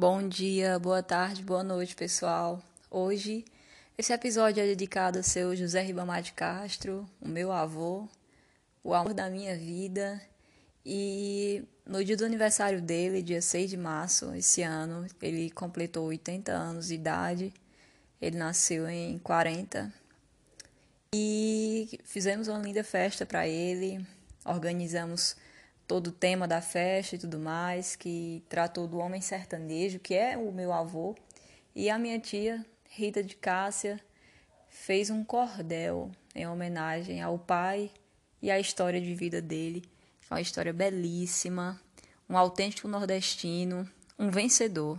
Bom dia, boa tarde, boa noite, pessoal. Hoje, esse episódio é dedicado ao seu José Ribamar de Castro, o meu avô, o amor da minha vida. E no dia do aniversário dele, dia 6 de março, esse ano, ele completou 80 anos de idade. Ele nasceu em 40. E fizemos uma linda festa para ele, organizamos todo o tema da festa e tudo mais, que tratou do homem sertanejo, que é o meu avô, e a minha tia, Rita de Cássia, fez um cordel em homenagem ao pai e à história de vida dele. Uma história belíssima, um autêntico nordestino, um vencedor.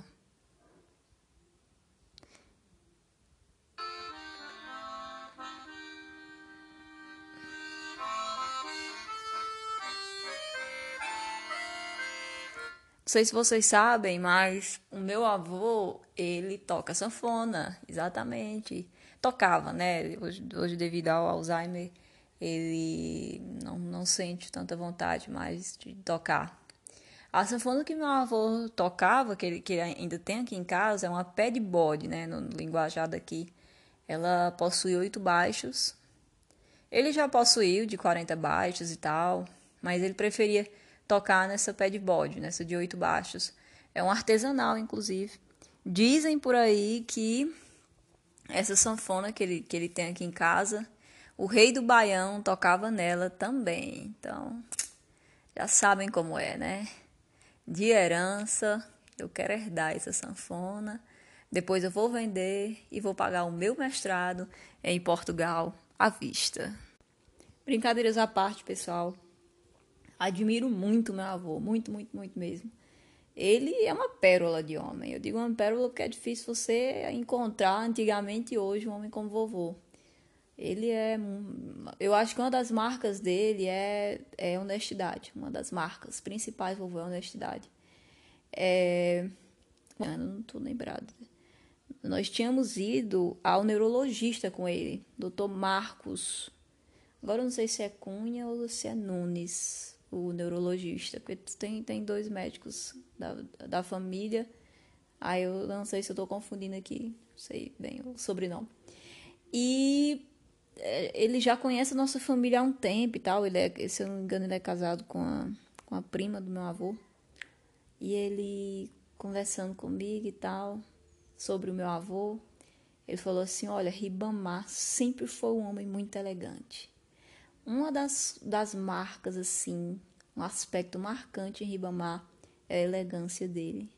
Sei se vocês sabem, mas o meu avô, ele toca sanfona, exatamente. Tocava, né? Hoje, hoje devido ao Alzheimer, ele não, não sente tanta vontade mais de tocar. A sanfona que meu avô tocava, que ele, que ele ainda tem aqui em casa, é uma pé de bode, né? No linguajar daqui. Ela possui oito baixos. Ele já possuiu de 40 baixos e tal, mas ele preferia tocar nessa pé de bode, nessa de oito baixos. É um artesanal, inclusive. Dizem por aí que essa sanfona que ele, que ele tem aqui em casa, o rei do Baião tocava nela também. Então, já sabem como é, né? De herança, eu quero herdar essa sanfona. Depois eu vou vender e vou pagar o meu mestrado em Portugal à vista. Brincadeiras à parte, pessoal. Admiro muito meu avô, muito, muito, muito mesmo. Ele é uma pérola de homem. Eu digo uma pérola porque é difícil você encontrar antigamente e hoje um homem como vovô. Ele é. Eu acho que uma das marcas dele é, é honestidade. Uma das marcas principais do vovô é honestidade. É. Não estou lembrada. Nós tínhamos ido ao neurologista com ele, Dr. Marcos. Agora eu não sei se é Cunha ou se é Nunes o neurologista, porque tem, tem dois médicos da, da família. Aí eu não sei se eu estou confundindo aqui, não sei bem o sobrenome. E é, ele já conhece a nossa família há um tempo e tal. Ele é, se eu não me engano, ele é casado com a, com a prima do meu avô. E ele conversando comigo e tal, sobre o meu avô, ele falou assim: Olha, Ribamar sempre foi um homem muito elegante. Uma das, das marcas, assim, um aspecto marcante em Ribamar é a elegância dele.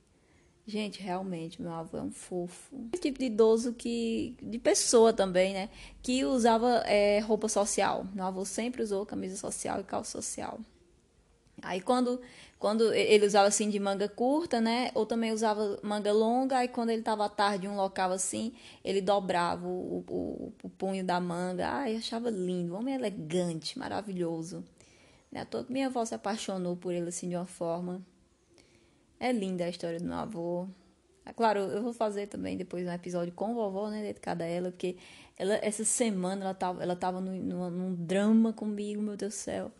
Gente, realmente, meu avô é um fofo. O tipo de idoso que. de pessoa também, né? Que usava é, roupa social. Meu avô sempre usou camisa social e calça social. Aí quando, quando ele usava assim de manga curta, né? Ou também usava manga longa, aí quando ele estava à tarde em um local assim, ele dobrava o, o, o punho da manga. Ai, achava lindo, homem elegante, maravilhoso. Né? Que minha avó se apaixonou por ele assim de uma forma. É linda a história do meu avô. É claro, eu vou fazer também depois um episódio com vovó, né? Dedicado a ela, porque ela, essa semana ela tava, ela tava num, num drama comigo, meu Deus do céu.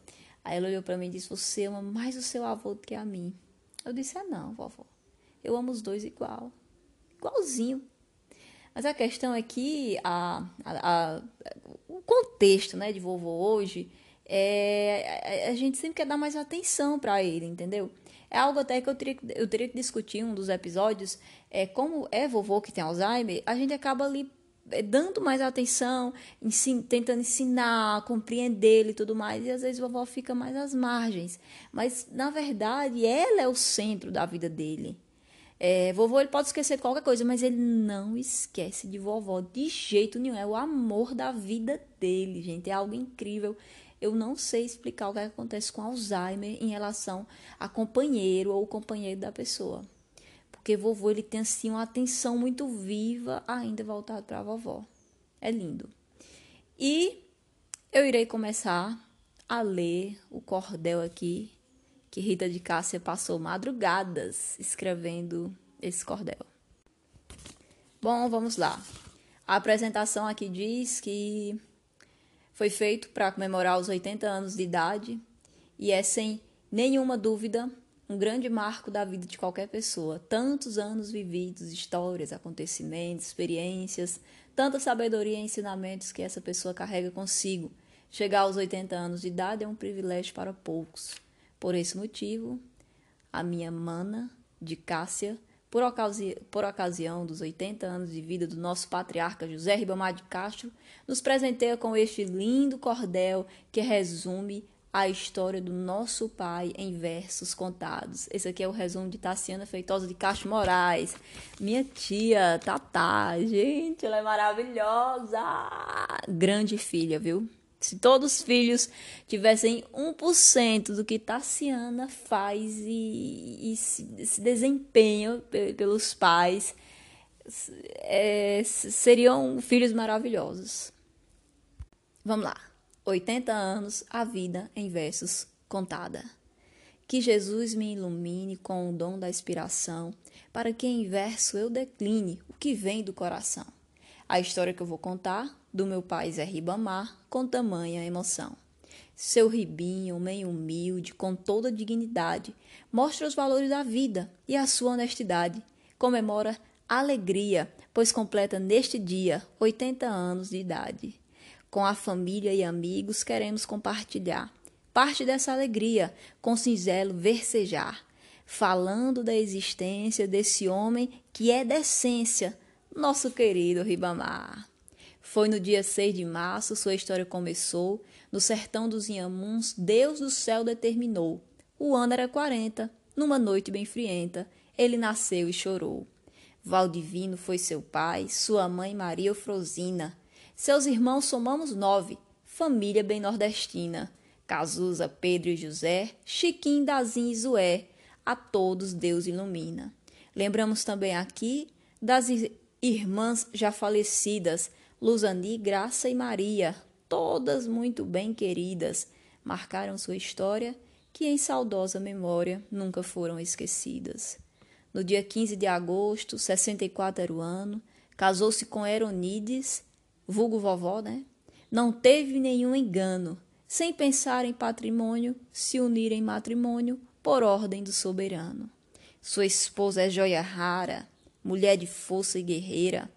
Aí ela olhou para mim e disse: Você ama mais o seu avô do que a mim. Eu disse: É não, vovó. Eu amo os dois igual. Igualzinho. Mas a questão é que a, a, a, o contexto né, de vovô hoje, é, a gente sempre quer dar mais atenção para ele, entendeu? É algo até que eu teria, eu teria que discutir em um dos episódios. É, como é vovô que tem Alzheimer, a gente acaba ali dando mais atenção, ensin tentando ensinar, compreender e tudo mais, e às vezes a vovó fica mais às margens. Mas, na verdade, ela é o centro da vida dele. É, vovô ele pode esquecer qualquer coisa, mas ele não esquece de vovó de jeito nenhum. É o amor da vida dele, gente. É algo incrível. Eu não sei explicar o que acontece com Alzheimer em relação a companheiro ou companheiro da pessoa. Porque vovô ele tem assim uma atenção muito viva ainda voltado para a vovó. É lindo. E eu irei começar a ler o cordel aqui que Rita de Cássia passou madrugadas escrevendo esse cordel. Bom, vamos lá. A apresentação aqui diz que foi feito para comemorar os 80 anos de idade e é sem nenhuma dúvida um grande marco da vida de qualquer pessoa. Tantos anos vividos, histórias, acontecimentos, experiências, tanta sabedoria e ensinamentos que essa pessoa carrega consigo. Chegar aos 80 anos de idade é um privilégio para poucos. Por esse motivo, a minha mana de Cássia, por, ocasi por ocasião dos 80 anos de vida do nosso patriarca José Ribamar de Castro, nos presenteia com este lindo cordel que resume a história do nosso pai em versos contados. Esse aqui é o resumo de Tassiana Feitosa de Castro Moraes. Minha tia, Tatá, gente, ela é maravilhosa. Grande filha, viu? Se todos os filhos tivessem 1% do que Tassiana faz e, e se, se desempenha pelos pais, é, seriam filhos maravilhosos. Vamos lá. 80 anos, a vida em versos contada. Que Jesus me ilumine com o dom da inspiração, para que em verso eu decline o que vem do coração. A história que eu vou contar do meu pai Zé Ribamar com tamanha emoção. Seu ribinho, meio humilde, com toda dignidade, mostra os valores da vida e a sua honestidade. Comemora alegria, pois completa neste dia 80 anos de idade. Com a família e amigos queremos compartilhar parte dessa alegria com singelo versejar, falando da existência desse homem que é decência, nosso querido Ribamar. Foi no dia 6 de março sua história começou, no sertão dos Inhamuns, Deus do céu determinou. O ano era 40, numa noite bem frienta, ele nasceu e chorou. Valdivino foi seu pai, sua mãe Maria Eufrosina. Seus irmãos somamos nove, família bem nordestina. Cazuza, Pedro e José, Chiquim, Dazim e Zué. A todos Deus ilumina. Lembramos também aqui das irmãs já falecidas, Luzani, Graça e Maria, todas muito bem queridas, marcaram sua história que em saudosa memória nunca foram esquecidas. No dia 15 de agosto, 64 era o ano, casou-se com Eronides, vulgo vovó, né? Não teve nenhum engano, sem pensar em patrimônio, se unir em matrimônio por ordem do soberano. Sua esposa é joia rara, mulher de força e guerreira,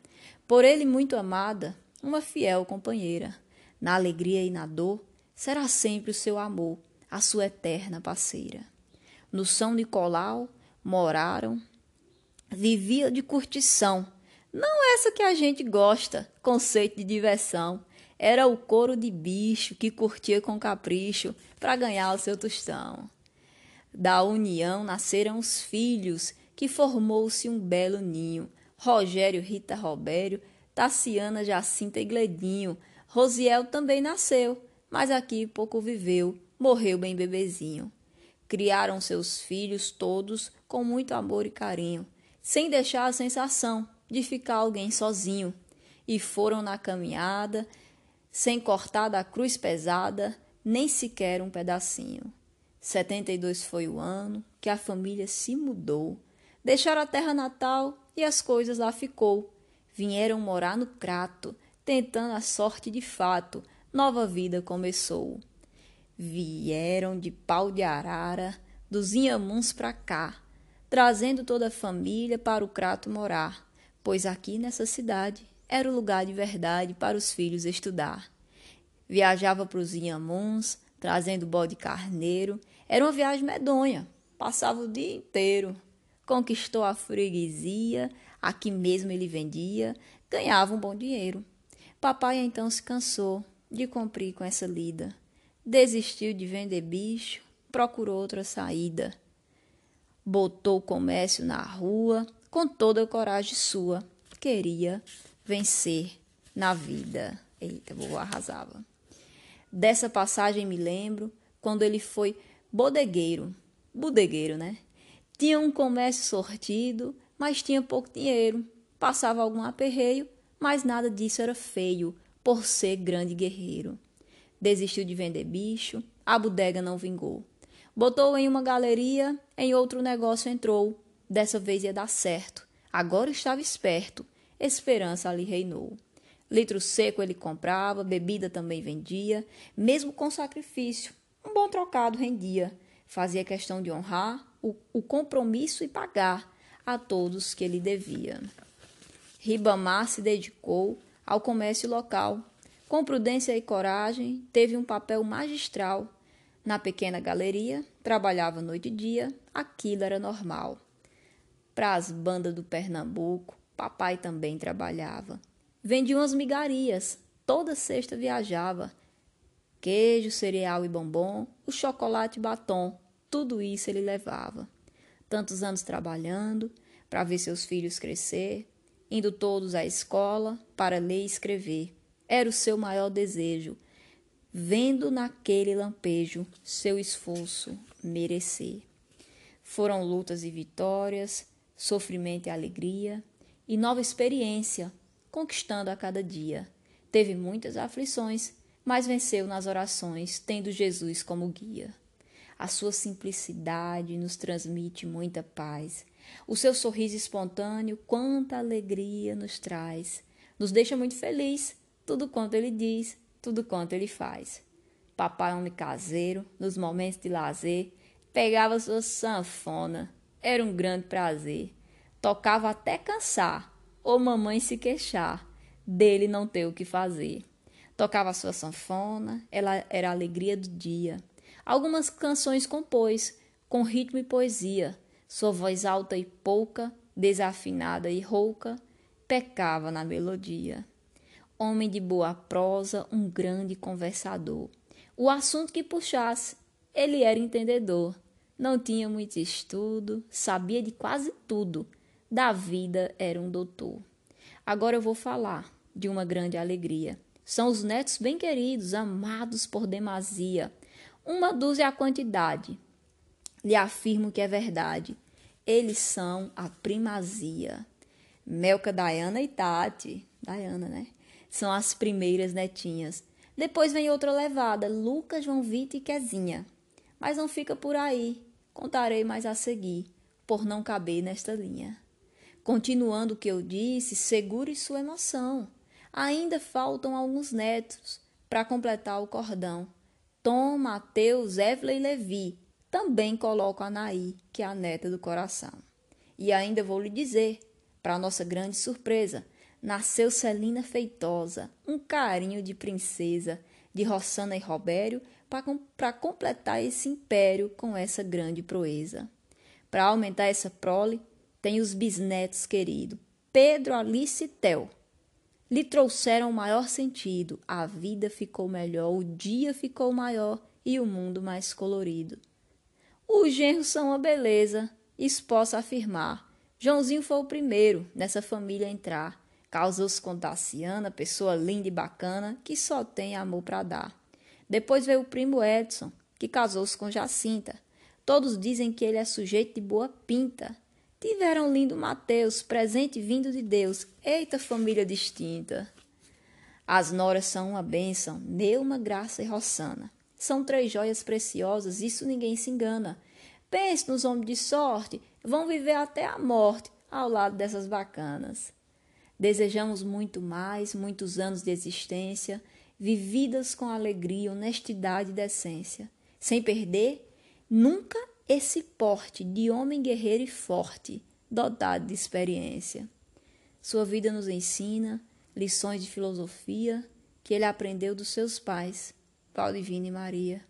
por ele muito amada, uma fiel companheira. Na alegria e na dor, será sempre o seu amor, a sua eterna parceira. No São Nicolau moraram, vivia de curtição, não essa que a gente gosta, conceito de diversão. Era o couro de bicho que curtia com capricho para ganhar o seu tostão. Da união nasceram os filhos, que formou-se um belo ninho, Rogério, Rita, Robério, Tassiana, Jacinta e Gledinho. Rosiel também nasceu, mas aqui pouco viveu, morreu bem bebezinho. Criaram seus filhos todos com muito amor e carinho, sem deixar a sensação de ficar alguém sozinho. E foram na caminhada, sem cortar da cruz pesada, nem sequer um pedacinho. Setenta e dois foi o ano que a família se mudou. Deixaram a terra natal e as coisas lá ficou. Vieram morar no Crato, tentando a sorte de fato. Nova vida começou. Vieram de pau de arara, dos Inhamuns pra cá, trazendo toda a família para o Crato morar, pois aqui nessa cidade era o lugar de verdade para os filhos estudar. Viajava para os Inhamuns, trazendo bode carneiro. Era uma viagem medonha, passava o dia inteiro conquistou a freguesia, aqui mesmo ele vendia, ganhava um bom dinheiro. Papai então se cansou de cumprir com essa lida, desistiu de vender bicho, procurou outra saída. Botou o comércio na rua com toda a coragem sua, queria vencer na vida. Eita, vovô arrasava. Dessa passagem me lembro quando ele foi bodegueiro, bodegueiro, né? Tinha um comércio sortido, mas tinha pouco dinheiro. Passava algum aperreio, mas nada disso era feio, por ser grande guerreiro. Desistiu de vender bicho, a bodega não vingou. Botou em uma galeria, em outro negócio entrou. Dessa vez ia dar certo. Agora estava esperto. Esperança ali reinou. Litro seco ele comprava, bebida também vendia, mesmo com sacrifício. Um bom trocado rendia. Fazia questão de honrar o, o compromisso e pagar a todos que ele devia. Ribamar se dedicou ao comércio local. Com prudência e coragem, teve um papel magistral. Na pequena galeria, trabalhava noite e dia, aquilo era normal. Para as bandas do Pernambuco, papai também trabalhava. Vendia umas migarias, toda sexta viajava. Queijo, cereal e bombom, o chocolate e batom, tudo isso ele levava. Tantos anos trabalhando para ver seus filhos crescer, indo todos à escola para ler e escrever. Era o seu maior desejo, vendo naquele lampejo seu esforço merecer. Foram lutas e vitórias, sofrimento e alegria, e nova experiência, conquistando a cada dia. Teve muitas aflições, mas venceu nas orações, tendo Jesus como guia. A sua simplicidade nos transmite muita paz. O seu sorriso espontâneo, quanta alegria nos traz. Nos deixa muito feliz, tudo quanto ele diz, tudo quanto ele faz. Papai homem caseiro, nos momentos de lazer, pegava sua sanfona. Era um grande prazer. Tocava até cansar, ou mamãe se queixar, dele não ter o que fazer. Tocava sua sanfona, ela era a alegria do dia. Algumas canções compôs, com ritmo e poesia. Sua voz alta e pouca, desafinada e rouca, pecava na melodia. Homem de boa prosa, um grande conversador. O assunto que puxasse, ele era entendedor. Não tinha muito estudo, sabia de quase tudo. Da vida era um doutor. Agora eu vou falar de uma grande alegria. São os netos bem queridos, amados por demasia. Uma dúzia a quantidade. Lhe afirmo que é verdade. Eles são a primazia. Melca, Diana e Tati. Diana, né? São as primeiras netinhas. Depois vem outra levada, Lucas, João Vitor e Quezinha. Mas não fica por aí. Contarei mais a seguir, por não caber nesta linha. Continuando o que eu disse, segure sua emoção. Ainda faltam alguns netos para completar o cordão. Tom, Mateus, Evelyn e Levi. Também coloco a Naí, que é a neta do coração. E ainda vou lhe dizer, para nossa grande surpresa, nasceu Celina Feitosa, um carinho de princesa, de Rossana e Robério, para completar esse império com essa grande proeza. Para aumentar essa prole, tem os bisnetos queridos, Pedro, Alice e Tel lhe trouxeram maior sentido, a vida ficou melhor, o dia ficou maior e o mundo mais colorido. Os genros são uma beleza, isso posso afirmar. Joãozinho foi o primeiro nessa família a entrar. Causou-se com Daciana, pessoa linda e bacana, que só tem amor para dar. Depois veio o primo Edson, que casou-se com Jacinta. Todos dizem que ele é sujeito de boa pinta. Tiveram lindo Mateus, presente vindo de Deus. Eita família distinta! As noras são uma bênção, Neuma, Graça e Rossana. São três joias preciosas, isso ninguém se engana. Pense nos homens de sorte, vão viver até a morte ao lado dessas bacanas. Desejamos muito mais, muitos anos de existência, vividas com alegria, honestidade e decência, sem perder nunca esse porte de homem guerreiro e forte, dotado de experiência. Sua vida nos ensina lições de filosofia que ele aprendeu dos seus pais, Divino e Maria.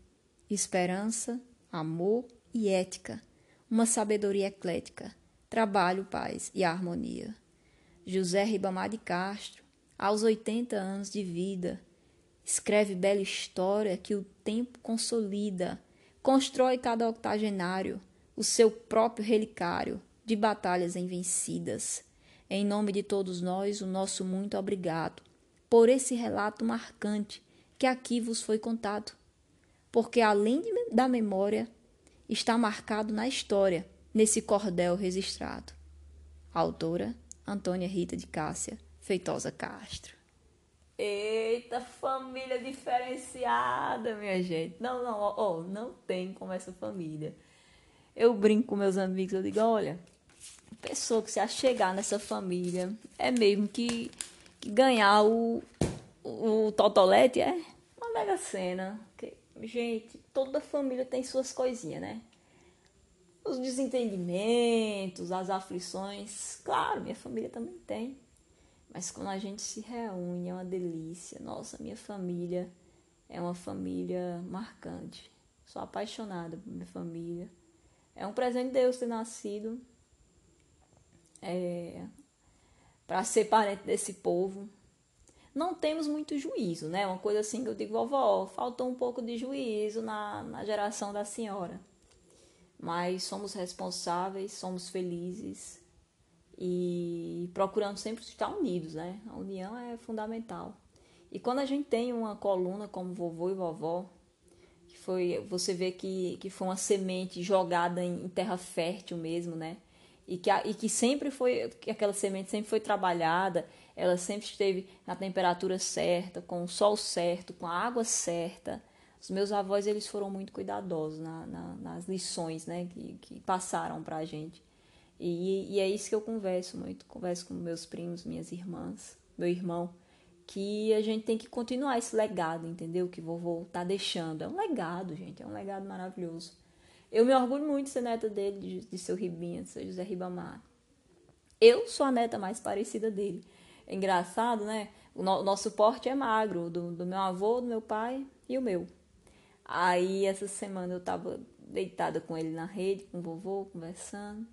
Esperança, amor e ética, uma sabedoria eclética, trabalho, paz e harmonia. José Ribamar de Castro, aos 80 anos de vida, escreve bela história que o tempo consolida constrói cada octogenário o seu próprio relicário de batalhas invencidas. Em nome de todos nós, o nosso muito obrigado por esse relato marcante que aqui vos foi contado, porque além de, da memória, está marcado na história, nesse cordel registrado. Autora Antônia Rita de Cássia Feitosa Castro. Eita, família diferenciada, minha gente. Não, não, ó, ó, não tem como essa família. Eu brinco com meus amigos, eu digo, olha, pessoa que se achegar nessa família é mesmo que, que ganhar o, o, o Totolete é uma mega cena. Que, gente, toda família tem suas coisinhas, né? os desentendimentos, as aflições. Claro, minha família também tem. Mas quando a gente se reúne, é uma delícia. Nossa, minha família é uma família marcante. Sou apaixonada por minha família. É um presente de Deus ter nascido é, para ser parente desse povo. Não temos muito juízo, né? Uma coisa assim que eu digo, vovó, faltou um pouco de juízo na, na geração da senhora. Mas somos responsáveis, somos felizes e procurando sempre estar unidos, né? A união é fundamental. E quando a gente tem uma coluna como vovô e vovó, que foi, você vê que, que foi uma semente jogada em terra fértil mesmo, né? E que, e que sempre foi, que aquela semente sempre foi trabalhada, ela sempre esteve na temperatura certa, com o sol certo, com a água certa. Os meus avós, eles foram muito cuidadosos na, na, nas lições, né? Que, que passaram pra gente. E, e é isso que eu converso muito, converso com meus primos, minhas irmãs, meu irmão, que a gente tem que continuar esse legado, entendeu? Que vovô tá deixando. É um legado, gente, é um legado maravilhoso. Eu me orgulho muito de ser neta dele, de, de seu Ribinha, de seu José Ribamar. Eu sou a neta mais parecida dele. É engraçado, né? O no, nosso porte é magro, do, do meu avô, do meu pai e o meu. Aí essa semana eu tava deitada com ele na rede, com o vovô, conversando.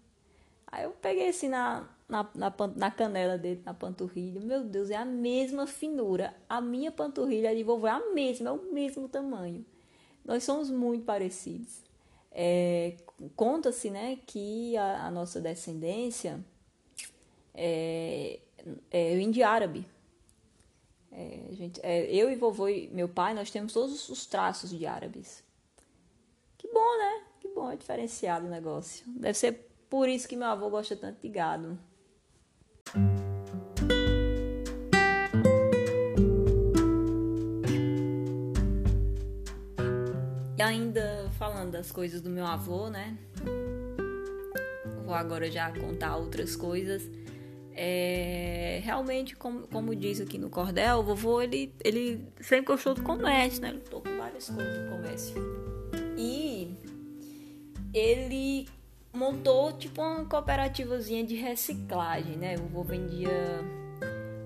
Aí eu peguei assim na, na, na, na, canela dele, na panturrilha. Meu Deus, é a mesma finura. A minha panturrilha de vovô é a mesma, é o mesmo tamanho. Nós somos muito parecidos. É, Conta-se né, que a, a, nossa descendência é, é índio árabe. É, gente, é, eu e vovô e meu pai, nós temos todos os traços de árabes. Que bom, né? Que bom, é diferenciado o negócio. Deve ser por isso que meu avô gosta tanto de gado. E ainda falando das coisas do meu avô, né? Vou agora já contar outras coisas. É, realmente, como, como diz aqui no Cordel, o vovô ele, ele sempre gostou do comércio, né? Ele lutou com várias coisas do comércio. E ele montou tipo uma cooperativazinha de reciclagem, né? O vovô vendia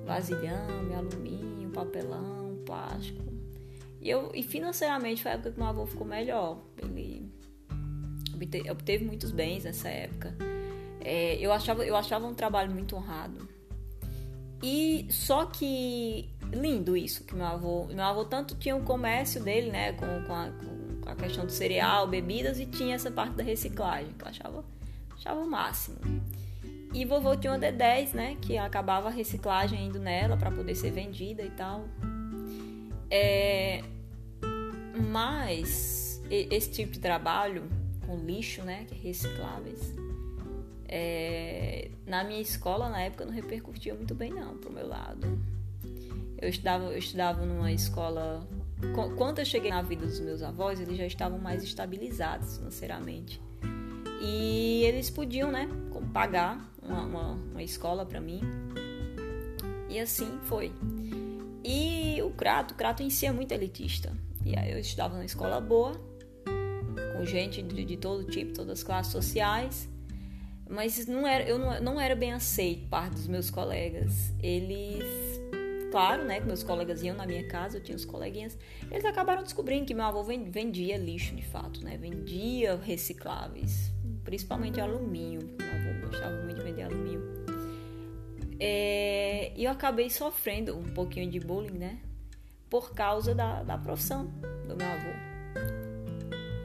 vasilhame, alumínio, papelão, plástico. E, eu, e financeiramente foi a época que meu avô ficou melhor. Ele obteve, obteve muitos bens nessa época. É, eu, achava, eu achava um trabalho muito honrado. E só que lindo isso que meu avô. Meu avô tanto tinha o comércio dele, né? Com, com, a, com a questão do cereal, bebidas e tinha essa parte da reciclagem, que eu achava, achava o máximo. E vovô tinha uma D10, né, que acabava a reciclagem indo nela para poder ser vendida e tal. É, mas esse tipo de trabalho com lixo, né, que é recicláveis, é, na minha escola na época não repercutia muito bem não pro meu lado. Eu estudava, eu estudava numa escola quando eu cheguei na vida dos meus avós, eles já estavam mais estabilizados financeiramente. E eles podiam, né, pagar uma, uma, uma escola para mim. E assim foi. E o Crato, o Crato em si é muito elitista. E aí eu estudava numa escola boa, com gente de, de todo tipo, todas as classes sociais. Mas não era, eu não, não era bem aceito parte dos meus colegas. Eles claro, né, que meus colegas iam na minha casa, eu tinha os coleguinhas, eles acabaram descobrindo que meu avô vendia lixo de fato, né, vendia recicláveis, principalmente alumínio, meu avô gostava muito de vender alumínio. É, e eu acabei sofrendo um pouquinho de bullying, né, por causa da, da profissão do meu avô,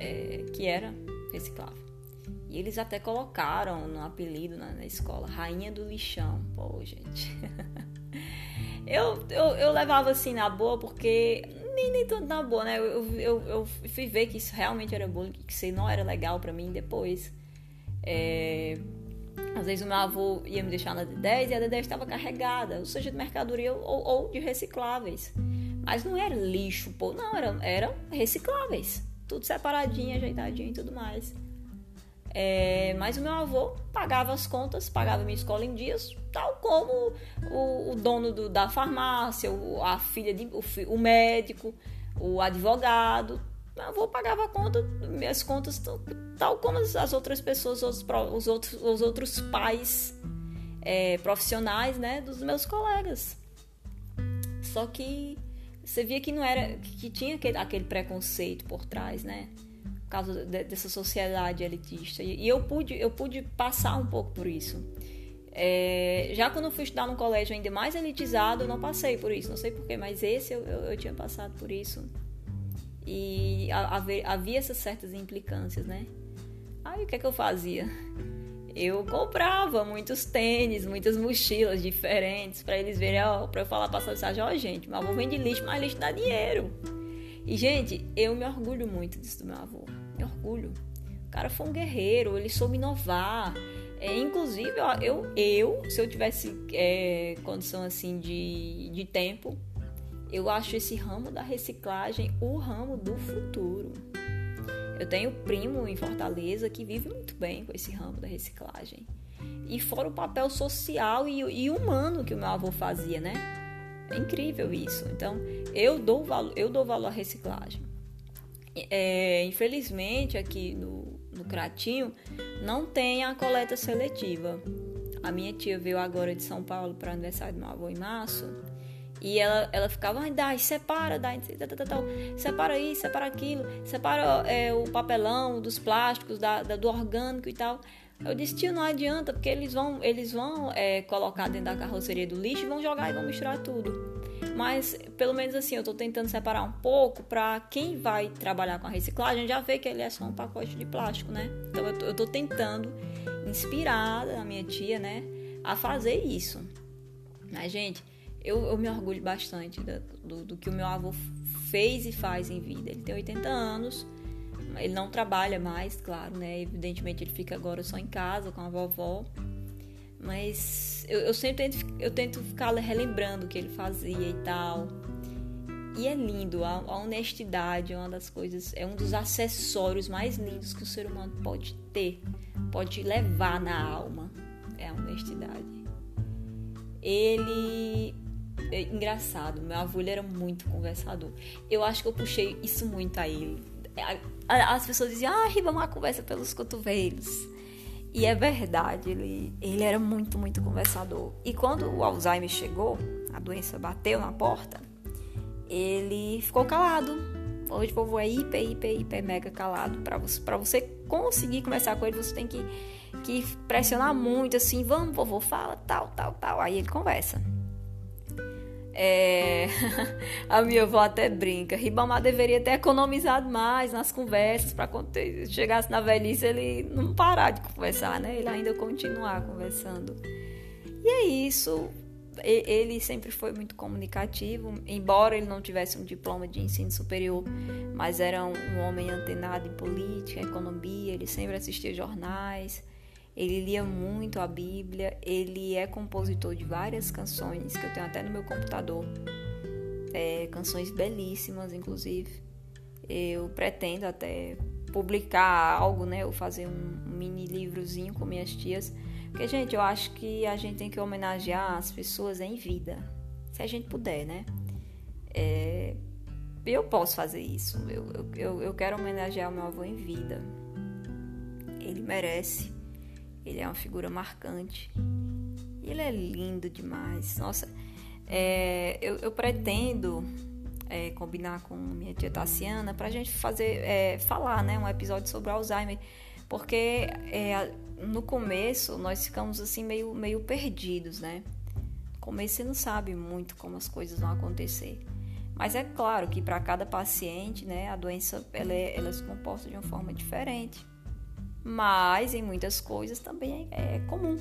é, que era reciclável. E eles até colocaram no apelido na, na escola, Rainha do Lixão. Pô, gente. Eu, eu, eu levava assim na boa, porque nem, nem tanto na boa, né? Eu, eu, eu fui ver que isso realmente era bullying, que isso não era legal para mim depois. É, às vezes o meu avô ia me deixar na D10 e a D10 estava carregada, ou seja, de mercadoria ou, ou, de recicláveis. Mas não era lixo, pô, não, era, era recicláveis. Tudo separadinho, ajeitadinho e tudo mais. É, mas o meu avô pagava as contas, pagava minha escola em dias, tal como o, o dono do, da farmácia, o, a filha de, o, o médico, o advogado, Meu avô pagava a conta, minhas contas, tal como as outras pessoas, os, os outros, os outros pais é, profissionais, né, dos meus colegas. Só que você via que não era, que tinha aquele, aquele preconceito por trás, né? Causa de, dessa sociedade elitista. E, e, eu pude, eu pude passar um pouco por isso. É, já quando eu fui estudar num colégio ainda mais elitizado, eu não passei por isso. Não sei porquê, mas esse eu, eu, eu tinha passado por isso. E havia, havia essas certas implicâncias, né? Aí o que é que eu fazia? eu comprava muitos tênis, muitas mochilas diferentes para eles verem, ó, para eu falar para a sociedade, ó, gente, meu avô vende lixo, mas lixo dá dinheiro. E gente, eu me orgulho muito disso do meu avô. Orgulho. O cara foi um guerreiro, ele soube inovar. É, inclusive, ó, eu, eu, se eu tivesse é, condição assim de, de tempo, eu acho esse ramo da reciclagem o ramo do futuro. Eu tenho primo em Fortaleza que vive muito bem com esse ramo da reciclagem. E fora o papel social e, e humano que o meu avô fazia, né? É incrível isso. Então, eu dou eu dou valor à reciclagem. É, infelizmente, aqui no, no Cratinho, não tem a coleta seletiva. A minha tia veio agora de São Paulo para aniversário do meu avô em março e ela, ela ficava, ai, dá, separa, dá, separa isso, separa aquilo, separa é, o papelão dos plásticos, da, da, do orgânico e tal. Eu disse, tio, não adianta, porque eles vão, eles vão é, colocar dentro da carroceria do lixo e vão jogar e vão misturar tudo. Mas, pelo menos assim, eu tô tentando separar um pouco para quem vai trabalhar com a reciclagem já vê que ele é só um pacote de plástico, né? Então, eu tô tentando inspirar a minha tia, né, a fazer isso. Mas, gente, eu, eu me orgulho bastante do, do, do, que o meu avô fez e faz em vida. Ele tem 80 anos, ele não trabalha mais, claro, né? Evidentemente ele fica agora só em casa com a vovó. Mas eu, eu sempre tento, eu tento ficar relembrando o que ele fazia e tal. E é lindo, a, a honestidade é uma das coisas, é um dos acessórios mais lindos que o ser humano pode ter, pode levar na alma. É a honestidade. Ele é engraçado, meu avô ele era muito conversador. Eu acho que eu puxei isso muito a ele. As pessoas diziam, ah, Ribamar conversa pelos cotovelos. E é verdade, ele, ele era muito, muito conversador. E quando o Alzheimer chegou, a doença bateu na porta, ele ficou calado. Hoje o povo é hiper, hiper, hiper mega calado. Para você, pra você conseguir conversar com ele, você tem que, que pressionar muito, assim, vamos, vovô, fala, tal, tal, tal. Aí ele conversa. É... a minha avó até brinca. Ribamar deveria ter economizado mais nas conversas para quando chegasse na velhice ele não parar de conversar, né? Ele ainda continuar conversando. E é isso. Ele sempre foi muito comunicativo, embora ele não tivesse um diploma de ensino superior, mas era um homem antenado em política, economia. Ele sempre assistia jornais. Ele lia muito a Bíblia, ele é compositor de várias canções que eu tenho até no meu computador, é, canções belíssimas, inclusive. Eu pretendo até publicar algo, né? Ou fazer um mini livrozinho com minhas tias. Porque, gente, eu acho que a gente tem que homenagear as pessoas em vida. Se a gente puder, né? É, eu posso fazer isso. Eu, eu, eu quero homenagear o meu avô em vida. Ele merece. Ele é uma figura marcante. Ele é lindo demais. Nossa, é, eu, eu, pretendo é, combinar com minha tia Tassiana para a gente fazer, é, falar, né, um episódio sobre Alzheimer, porque é, no começo nós ficamos assim meio, meio perdidos, né? No começo você não sabe muito como as coisas vão acontecer. Mas é claro que para cada paciente, né, a doença ela, é, ela se comporta de uma forma diferente mas em muitas coisas também é, é comum.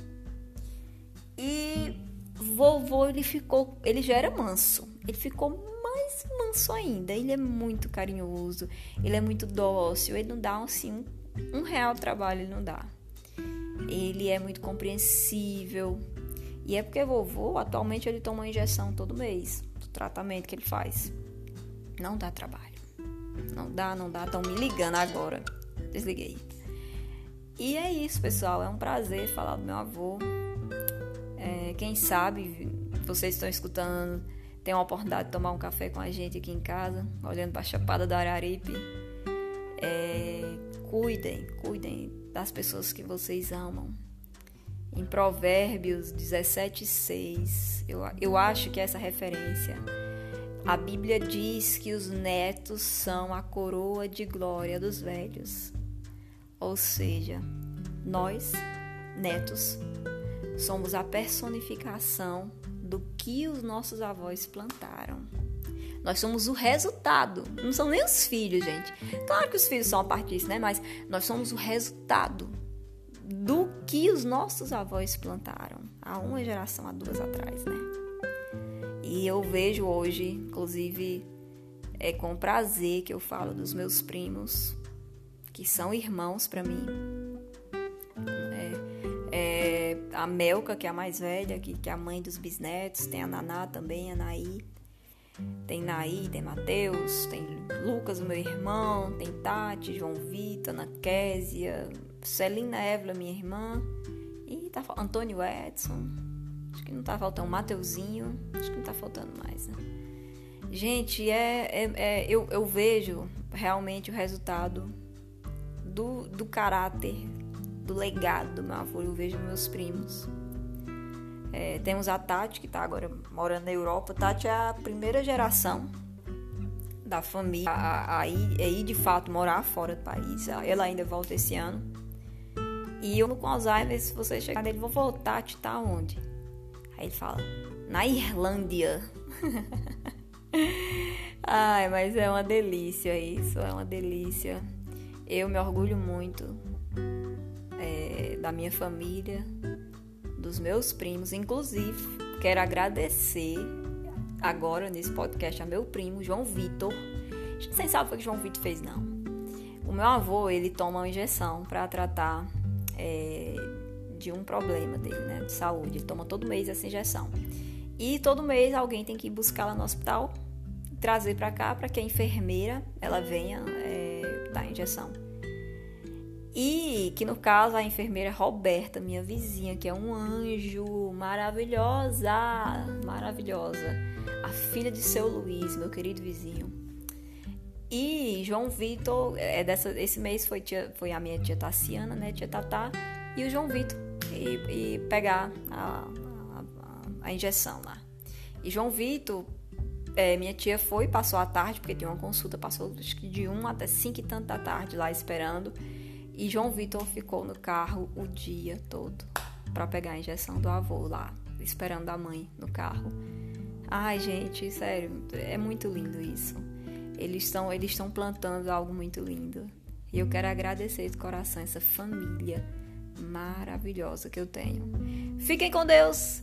E vovô ele ficou, ele já era manso, ele ficou mais manso ainda. Ele é muito carinhoso, ele é muito dócil, ele não dá assim um, um real trabalho, ele não dá. Ele é muito compreensível. E é porque vovô, atualmente, ele toma uma injeção todo mês do tratamento que ele faz. Não dá trabalho. Não dá, não dá. Estão me ligando agora. Desliguei. E é isso, pessoal. É um prazer falar do meu avô. É, quem sabe vocês estão escutando, tem uma oportunidade de tomar um café com a gente aqui em casa, olhando para a Chapada do Araripe. É, cuidem, cuidem das pessoas que vocês amam. Em Provérbios 17,6, eu, eu acho que essa referência. A Bíblia diz que os netos são a coroa de glória dos velhos. Ou seja, nós, netos, somos a personificação do que os nossos avós plantaram. Nós somos o resultado, não são nem os filhos, gente. Claro que os filhos são a parte disso, né? Mas nós somos o resultado do que os nossos avós plantaram há uma geração, há duas atrás, né? E eu vejo hoje, inclusive, é com prazer que eu falo dos meus primos, que são irmãos para mim. É, é, a Melka, que é a mais velha, que, que é a mãe dos bisnetos, tem a Naná também, a Naí. Tem Naí, tem Matheus, tem Lucas, meu irmão, tem Tati, João Vitor, Ana Késia, Celina Évila, minha irmã, e tá Antônio Edson. Acho que não tá faltando Mateuzinho, acho que não tá faltando mais, né? Gente, é, é, é eu, eu vejo realmente o resultado do, do caráter, do legado do meu avô. Eu vejo meus primos. É, temos a Tati, que está agora morando na Europa. Tati é a primeira geração da família a, a, ir, a ir de fato morar fora do país. Ela ainda volta esse ano. E eu com Alzheimer, se você chegar nele, vou voltar, te tá onde? Aí ele fala, na Irlândia. Ai, mas é uma delícia isso, é uma delícia. Eu me orgulho muito é, da minha família, dos meus primos, inclusive quero agradecer agora nesse podcast a meu primo João Vitor. Sem sabe o que João Vitor fez não. O meu avô ele toma uma injeção para tratar é, de um problema dele, né, de saúde. Ele toma todo mês essa injeção. E todo mês alguém tem que ir buscá-la no hospital, trazer para cá para que a enfermeira ela venha é, dar a injeção. E que no caso a enfermeira Roberta, minha vizinha, que é um anjo maravilhosa, maravilhosa, a filha de seu Luiz, meu querido vizinho. E João Vitor, é dessa, esse mês foi, tia, foi a minha tia Tassiana, né, tia Tatá, e o João Vitor, e, e pegar a, a, a, injeção lá. E João Vitor, é, minha tia foi, passou a tarde, porque tinha uma consulta, passou acho que de 1 até 5 e tanto da tarde lá esperando. E João Vitor ficou no carro o dia todo para pegar a injeção do avô lá, esperando a mãe no carro. Ai, gente, sério, é muito lindo isso. Eles estão eles estão plantando algo muito lindo. E eu quero agradecer de coração essa família maravilhosa que eu tenho. Fiquem com Deus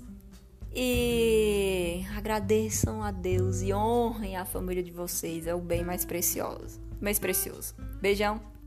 e agradeçam a Deus e honrem a família de vocês, é o bem mais precioso, mais precioso. Beijão.